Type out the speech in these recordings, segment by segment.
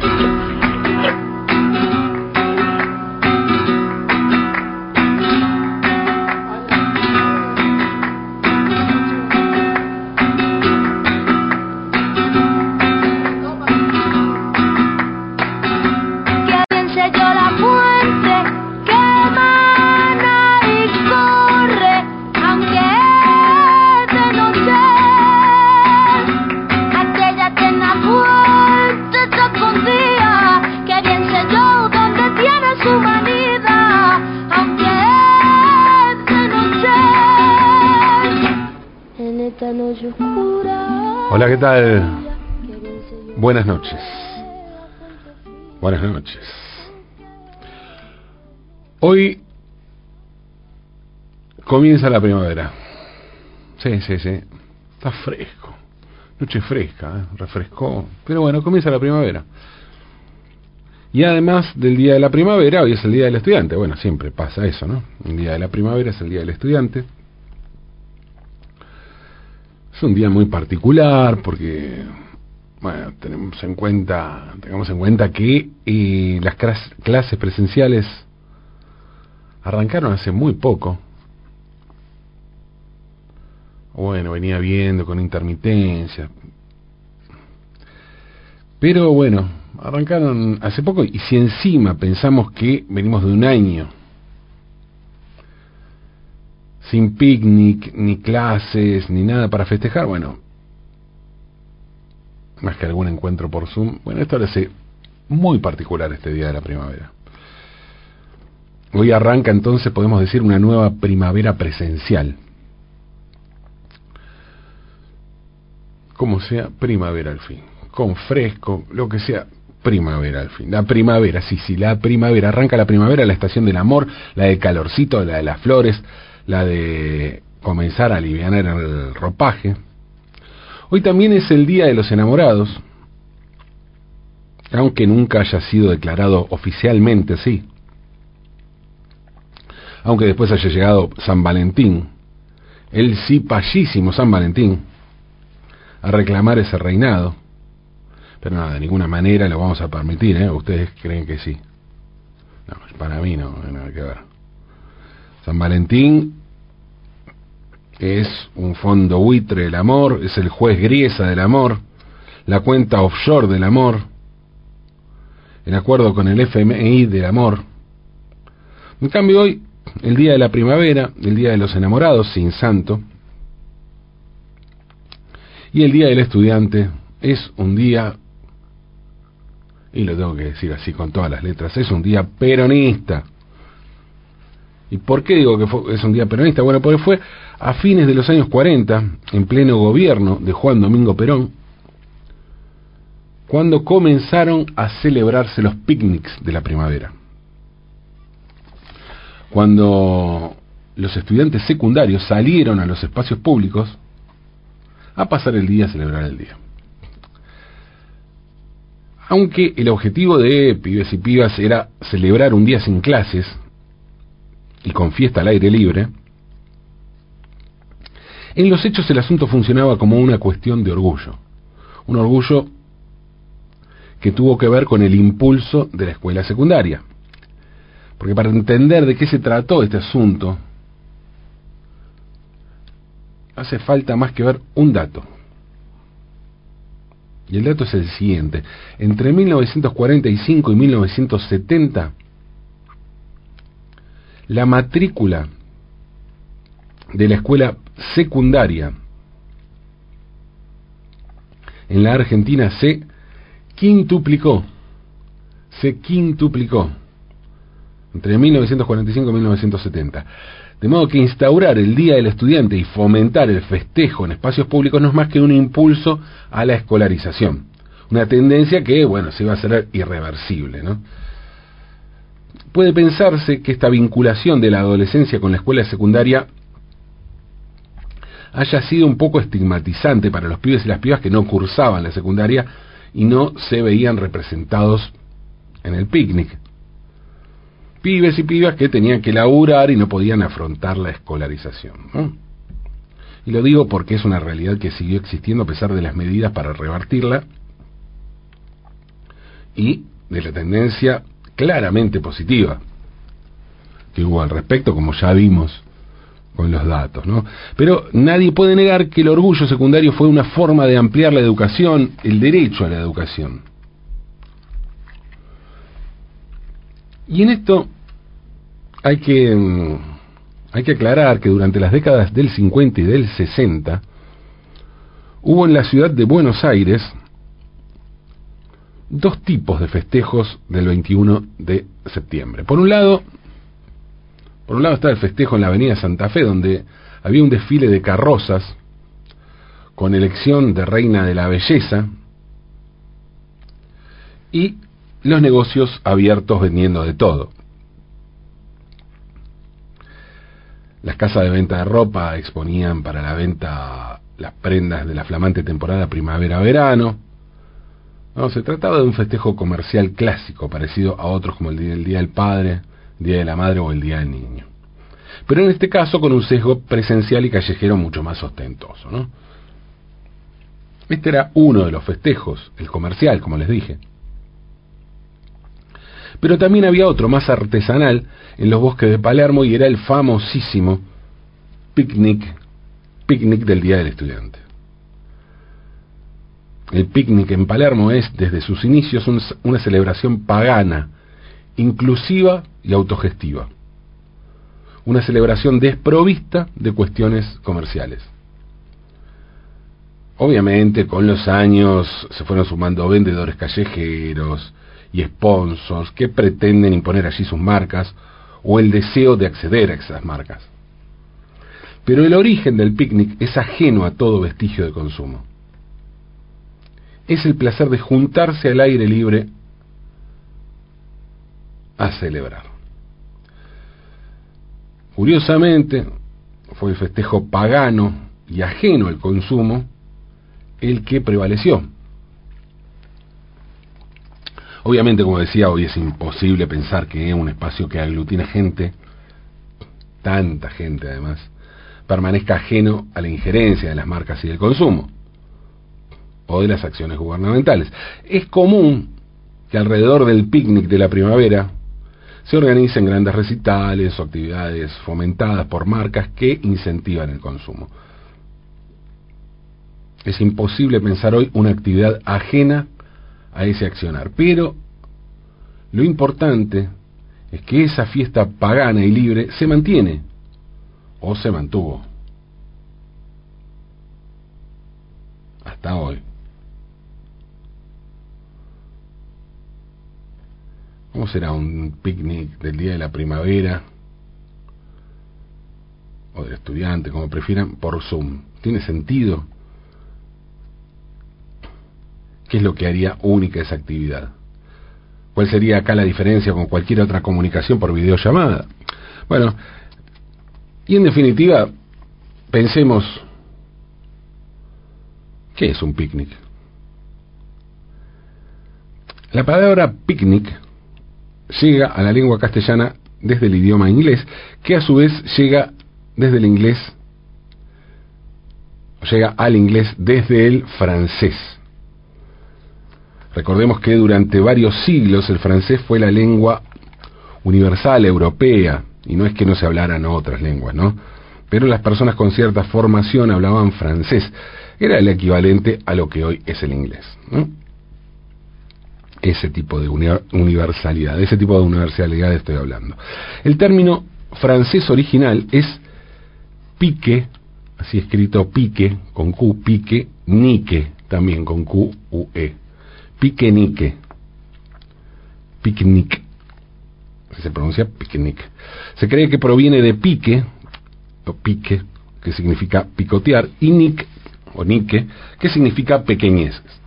thank you. Hola, ¿qué tal? Buenas noches. Buenas noches. Hoy comienza la primavera. Sí, sí, sí. Está fresco. Noche fresca, ¿eh? refrescó. Pero bueno, comienza la primavera. Y además del día de la primavera, hoy es el día del estudiante. Bueno, siempre pasa eso, ¿no? El día de la primavera es el día del estudiante. Es un día muy particular porque, bueno, tenemos en cuenta, tengamos en cuenta que eh, las clases presenciales arrancaron hace muy poco. Bueno, venía viendo con intermitencia. Pero bueno, arrancaron hace poco y si encima pensamos que venimos de un año sin picnic, ni clases, ni nada para festejar, bueno, más que algún encuentro por Zoom, bueno, esto hace muy particular este día de la primavera. Hoy arranca entonces, podemos decir, una nueva primavera presencial. Como sea, primavera al fin. Con fresco, lo que sea, primavera al fin. La primavera, sí, sí, la primavera. Arranca la primavera, la estación del amor, la del calorcito, la de las flores, la de comenzar a aliviar el ropaje. Hoy también es el Día de los Enamorados, aunque nunca haya sido declarado oficialmente así. Aunque después haya llegado San Valentín, el sí payísimo San Valentín, a reclamar ese reinado. Pero nada, de ninguna manera lo vamos a permitir, ¿eh? Ustedes creen que sí. No, para mí no, no nada que ver. San Valentín es un fondo buitre del amor, es el juez griesa del amor, la cuenta offshore del amor, el acuerdo con el FMI del amor. En cambio hoy, el día de la primavera, el día de los enamorados, sin santo, y el día del estudiante es un día, y lo tengo que decir así con todas las letras, es un día peronista. ¿Y por qué digo que es un día peronista? Bueno, porque fue a fines de los años 40, en pleno gobierno de Juan Domingo Perón, cuando comenzaron a celebrarse los picnics de la primavera. Cuando los estudiantes secundarios salieron a los espacios públicos a pasar el día a celebrar el día. Aunque el objetivo de pibes y pibas era celebrar un día sin clases, y con fiesta al aire libre, en los hechos el asunto funcionaba como una cuestión de orgullo. Un orgullo que tuvo que ver con el impulso de la escuela secundaria. Porque para entender de qué se trató este asunto, hace falta más que ver un dato. Y el dato es el siguiente. Entre 1945 y 1970, la matrícula de la escuela secundaria en la Argentina se quintuplicó, se quintuplicó entre 1945 y 1970. De modo que instaurar el Día del Estudiante y fomentar el festejo en espacios públicos no es más que un impulso a la escolarización. Una tendencia que, bueno, se iba a hacer irreversible, ¿no? Puede pensarse que esta vinculación de la adolescencia con la escuela secundaria haya sido un poco estigmatizante para los pibes y las pibas que no cursaban la secundaria y no se veían representados en el picnic. Pibes y pibas que tenían que laburar y no podían afrontar la escolarización. Y lo digo porque es una realidad que siguió existiendo a pesar de las medidas para revertirla y de la tendencia claramente positiva que hubo al respecto, como ya vimos con los datos, ¿no? Pero nadie puede negar que el orgullo secundario fue una forma de ampliar la educación, el derecho a la educación. Y en esto hay que, mm, hay que aclarar que durante las décadas del 50 y del 60 hubo en la ciudad de Buenos Aires dos tipos de festejos del 21 de septiembre. Por un lado, por un lado está el festejo en la Avenida Santa Fe, donde había un desfile de carrozas con elección de reina de la belleza y los negocios abiertos vendiendo de todo. Las casas de venta de ropa exponían para la venta las prendas de la flamante temporada primavera-verano. No, se trataba de un festejo comercial clásico, parecido a otros como el Día, el Día del Padre, Día de la Madre o el Día del Niño. Pero en este caso con un sesgo presencial y callejero mucho más ostentoso. Este era uno de los festejos, el comercial, como les dije. Pero también había otro más artesanal en los bosques de Palermo y era el famosísimo picnic, picnic del Día del Estudiante. El picnic en Palermo es, desde sus inicios, una celebración pagana, inclusiva y autogestiva. Una celebración desprovista de cuestiones comerciales. Obviamente, con los años se fueron sumando vendedores callejeros, y sponsors que pretenden imponer allí sus marcas o el deseo de acceder a esas marcas. Pero el origen del picnic es ajeno a todo vestigio de consumo. Es el placer de juntarse al aire libre a celebrar. Curiosamente, fue el festejo pagano y ajeno al consumo el que prevaleció. Obviamente, como decía, hoy es imposible pensar que un espacio que aglutina gente, tanta gente además, permanezca ajeno a la injerencia de las marcas y del consumo, o de las acciones gubernamentales. Es común que alrededor del picnic de la primavera se organicen grandes recitales o actividades fomentadas por marcas que incentivan el consumo. Es imposible pensar hoy una actividad ajena a ese accionar. Pero lo importante es que esa fiesta pagana y libre se mantiene o se mantuvo hasta hoy. ¿Cómo será un picnic del día de la primavera? O del estudiante, como prefieran, por Zoom. ¿Tiene sentido? ¿Qué es lo que haría única esa actividad? ¿Cuál sería acá la diferencia con cualquier otra comunicación por videollamada? Bueno, y en definitiva, pensemos, ¿qué es un picnic? La palabra picnic llega a la lengua castellana desde el idioma inglés, que a su vez llega desde el inglés, llega al inglés desde el francés. Recordemos que durante varios siglos el francés fue la lengua universal europea, y no es que no se hablaran otras lenguas, ¿no? Pero las personas con cierta formación hablaban francés. Era el equivalente a lo que hoy es el inglés. Ese tipo de universalidad, ese tipo de universalidad estoy hablando. El término francés original es pique, así escrito pique, con Q, pique, nique, también con Q, U, E piquenique. Picnic. Se pronuncia picnic. Se cree que proviene de pique, o pique, que significa picotear, y nic, o nique, que significa pequeñeces.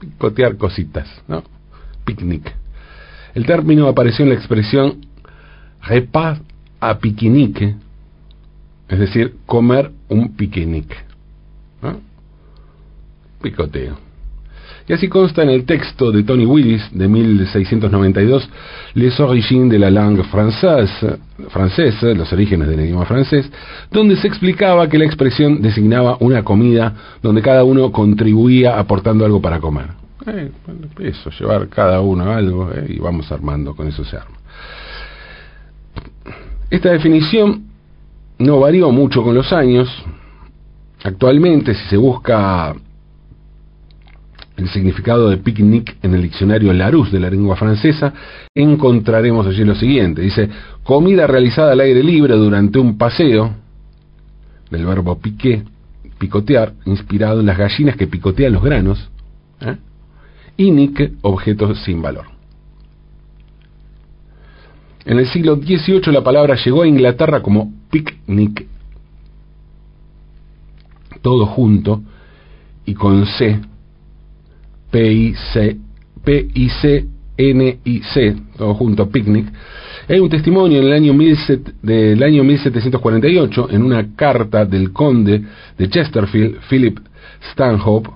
Picotear cositas, ¿no? Picnic. El término apareció en la expresión repas a piquenique, es decir, comer un piquenique. Picoteo. Y así consta en el texto de Tony Willis de 1692, Les origines de la langue française, francesa, los orígenes del idioma francés, donde se explicaba que la expresión designaba una comida donde cada uno contribuía aportando algo para comer. Eh, eso, llevar cada uno algo eh, y vamos armando, con eso se arma. Esta definición no varió mucho con los años. Actualmente, si se busca el significado de picnic en el diccionario Larousse de la lengua francesa, encontraremos allí lo siguiente. Dice, comida realizada al aire libre durante un paseo, del verbo piqué, picotear, inspirado en las gallinas que picotean los granos, ¿eh? y nick, objetos sin valor. En el siglo XVIII la palabra llegó a Inglaterra como picnic, todo junto y con C, P-I-C, P-I-C-N-I-C, todo junto, picnic. Hay un testimonio en el año del año 1748 en una carta del conde de Chesterfield, Philip Stanhope,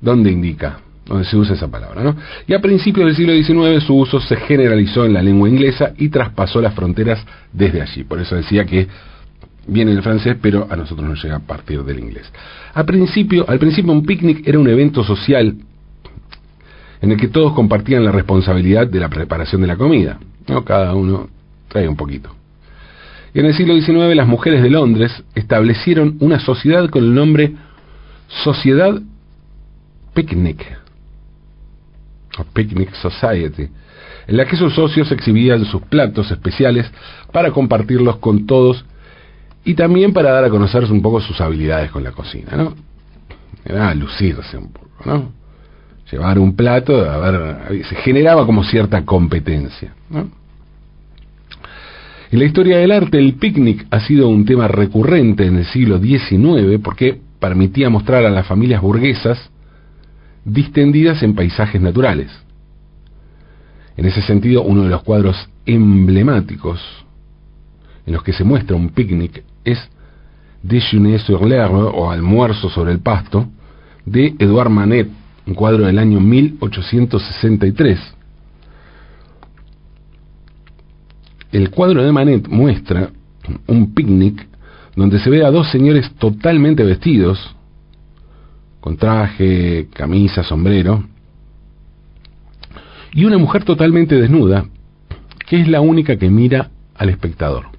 donde indica, donde se usa esa palabra. ¿no? Y a principios del siglo XIX su uso se generalizó en la lengua inglesa y traspasó las fronteras desde allí. Por eso decía que viene del francés, pero a nosotros nos llega a partir del inglés. Al principio, al principio un picnic era un evento social en el que todos compartían la responsabilidad de la preparación de la comida. ¿no? Cada uno trae un poquito. Y en el siglo XIX las mujeres de Londres establecieron una sociedad con el nombre Sociedad Picnic, o Picnic Society, en la que sus socios exhibían sus platos especiales para compartirlos con todos y también para dar a conocer un poco sus habilidades con la cocina, ¿no? Era lucirse un poco, ¿no? Llevar un plato, a ver, se generaba como cierta competencia. En la historia del arte, el picnic ha sido un tema recurrente en el siglo XIX porque permitía mostrar a las familias burguesas distendidas en paisajes naturales. En ese sentido, uno de los cuadros emblemáticos en los que se muestra un picnic es Déjeuner sur l'herbe o Almuerzo sobre el pasto de Edouard Manet, un cuadro del año 1863. El cuadro de Manet muestra un picnic donde se ve a dos señores totalmente vestidos, con traje, camisa, sombrero, y una mujer totalmente desnuda, que es la única que mira al espectador.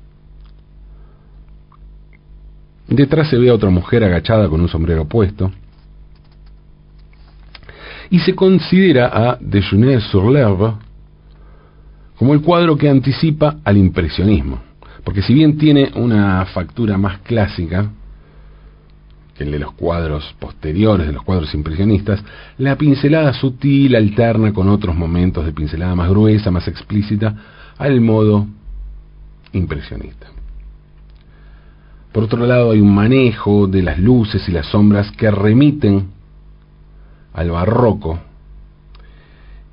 Detrás se ve a otra mujer agachada con un sombrero puesto. Y se considera a Déjeuner sur l'herbe como el cuadro que anticipa al impresionismo. Porque si bien tiene una factura más clásica que el de los cuadros posteriores, de los cuadros impresionistas, la pincelada sutil alterna con otros momentos de pincelada más gruesa, más explícita, al modo impresionista. Por otro lado, hay un manejo de las luces y las sombras que remiten al barroco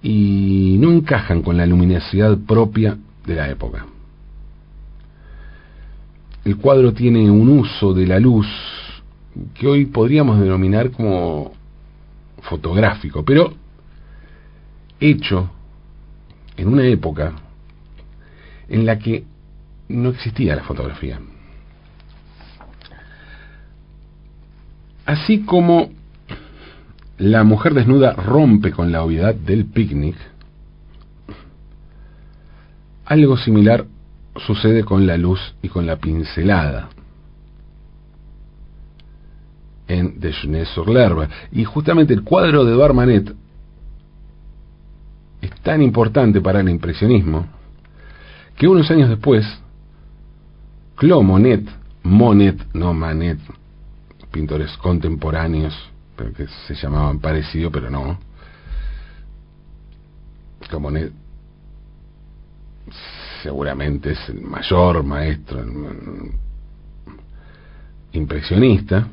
y no encajan con la luminosidad propia de la época. El cuadro tiene un uso de la luz que hoy podríamos denominar como fotográfico, pero hecho en una época en la que no existía la fotografía. Así como la mujer desnuda rompe con la obviedad del picnic, algo similar sucede con la luz y con la pincelada en Déjeuner sur l'herbe. Y justamente el cuadro de Edouard Manet es tan importante para el impresionismo que unos años después, Claude Monet, Monet, no Manet, pintores contemporáneos, que se llamaban parecido, pero no. Como seguramente es el mayor maestro impresionista.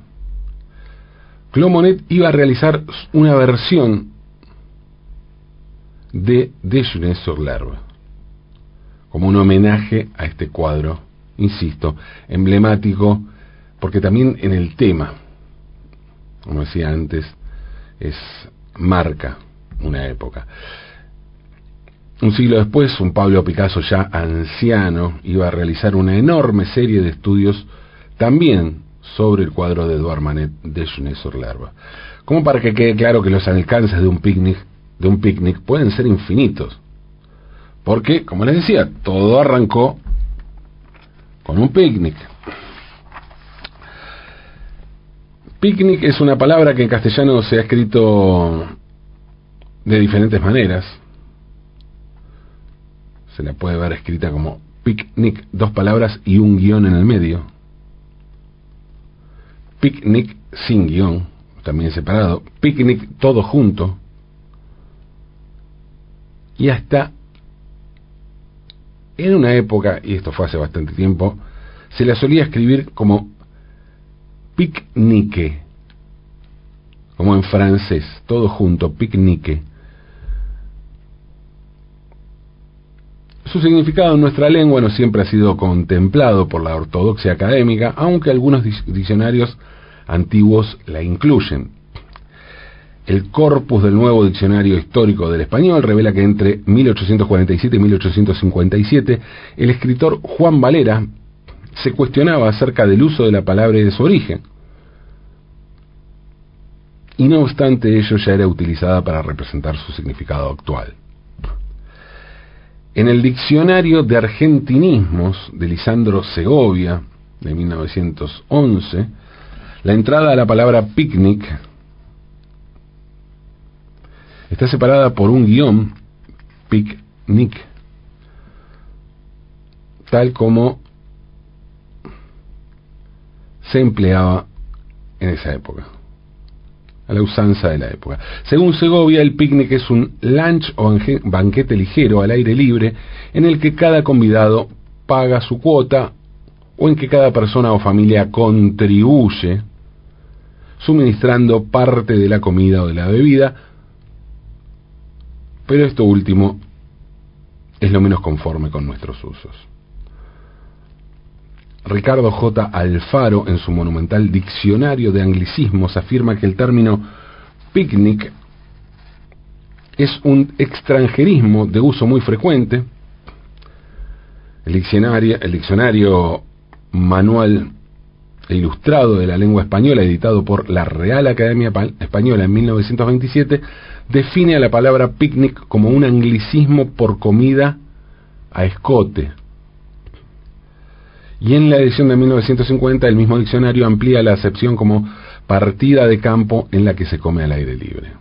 Claude Monet iba a realizar una versión de Déjeuner sur l'herbe, como un homenaje a este cuadro, insisto, emblemático porque también en el tema, como decía antes, es marca una época. Un siglo después, un Pablo Picasso ya anciano iba a realizar una enorme serie de estudios también sobre el cuadro de Edouard Manet de Jeunesse sur como para que quede claro que los alcances de un picnic, de un picnic pueden ser infinitos. Porque, como les decía, todo arrancó con un picnic. Picnic es una palabra que en castellano se ha escrito de diferentes maneras. Se la puede ver escrita como picnic, dos palabras y un guion en el medio. Picnic sin guion, también separado. Picnic todo junto. Y hasta en una época, y esto fue hace bastante tiempo, se la solía escribir como picnique, como en francés, todo junto, picnique. Su significado en nuestra lengua no siempre ha sido contemplado por la ortodoxia académica, aunque algunos diccionarios antiguos la incluyen. El corpus del nuevo diccionario histórico del español revela que entre 1847 y 1857 el escritor Juan Valera se cuestionaba acerca del uso de la palabra y de su origen. Y no obstante ello ya era utilizada para representar su significado actual. En el diccionario de argentinismos de Lisandro Segovia, de 1911, la entrada a la palabra picnic está separada por un guion, picnic, tal como se empleaba en esa época, a la usanza de la época. Según Segovia, el picnic es un lunch o banquete ligero al aire libre en el que cada convidado paga su cuota o en que cada persona o familia contribuye suministrando parte de la comida o de la bebida pero esto último es lo menos conforme con nuestros usos. Ricardo J. Alfaro, en su monumental Diccionario de Anglicismos, afirma que el término picnic es un extranjerismo de uso muy frecuente. El diccionario, el diccionario manual e ilustrado de la lengua española, editado por la Real Academia Española en 1927, define a la palabra picnic como un anglicismo por comida a escote. Y en la edición de 1950 el mismo diccionario amplía la acepción como partida de campo en la que se come al aire libre.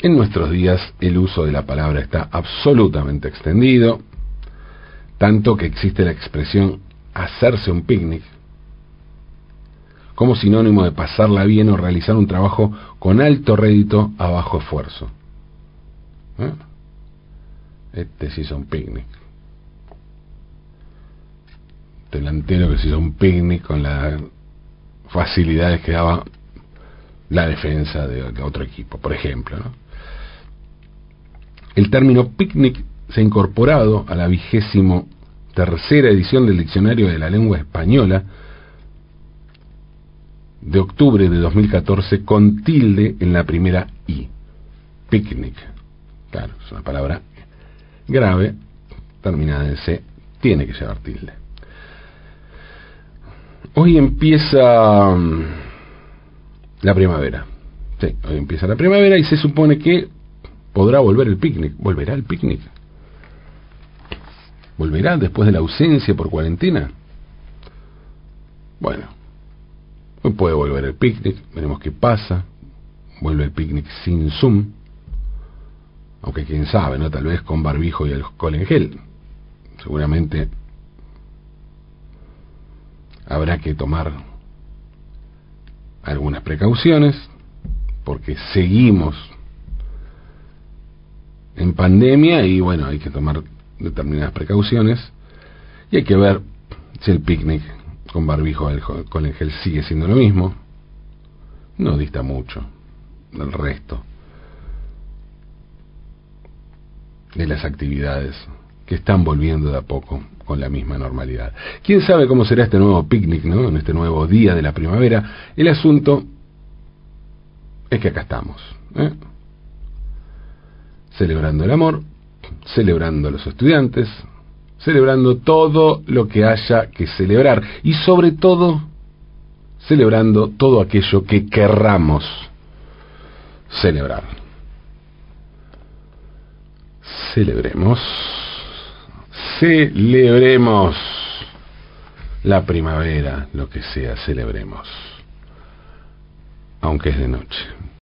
En nuestros días el uso de la palabra está absolutamente extendido, tanto que existe la expresión hacerse un picnic, como sinónimo de pasarla bien o realizar un trabajo con alto rédito a bajo esfuerzo. ¿Eh? Este sí hizo un picnic. Delantero que se hizo un picnic con las facilidades que daba la defensa de, otro equipo, por ejemplo. El término picnic se ha incorporado a la vigésimo tercera edición del Diccionario de la Lengua Española de octubre de 2014 con tilde en la primera I. Picnic. Claro, es una palabra grave, terminada en C, tiene que llevar tilde. Hoy empieza mm, la primavera. Sí, hoy empieza la primavera y se supone que podrá volver el picnic. ¿Volverá el picnic? ¿Volverá después de la ausencia por cuarentena? Bueno, Hoy puede volver el picnic, veremos qué pasa. Vuelve el picnic sin Zoom. Aunque quién sabe, ¿no? Tal vez con barbijo y alcohol en gel. Seguramente habrá que tomar algunas precauciones porque seguimos en pandemia y bueno, hay que tomar determinadas precauciones. Y hay que ver si el picnic con barbijo con el gel sigue siendo lo mismo, no dista mucho del resto de las actividades que están volviendo de a poco con la misma normalidad. ¿Quién sabe cómo será este nuevo picnic, ¿no? En este nuevo día de la primavera. El asunto es que acá estamos, ¿eh? celebrando el amor, celebrando a los estudiantes, celebrando todo lo que haya que celebrar y sobre todo celebrando todo aquello que querramos celebrar. Celebremos, celebremos la primavera, lo que sea, celebremos, aunque es de noche.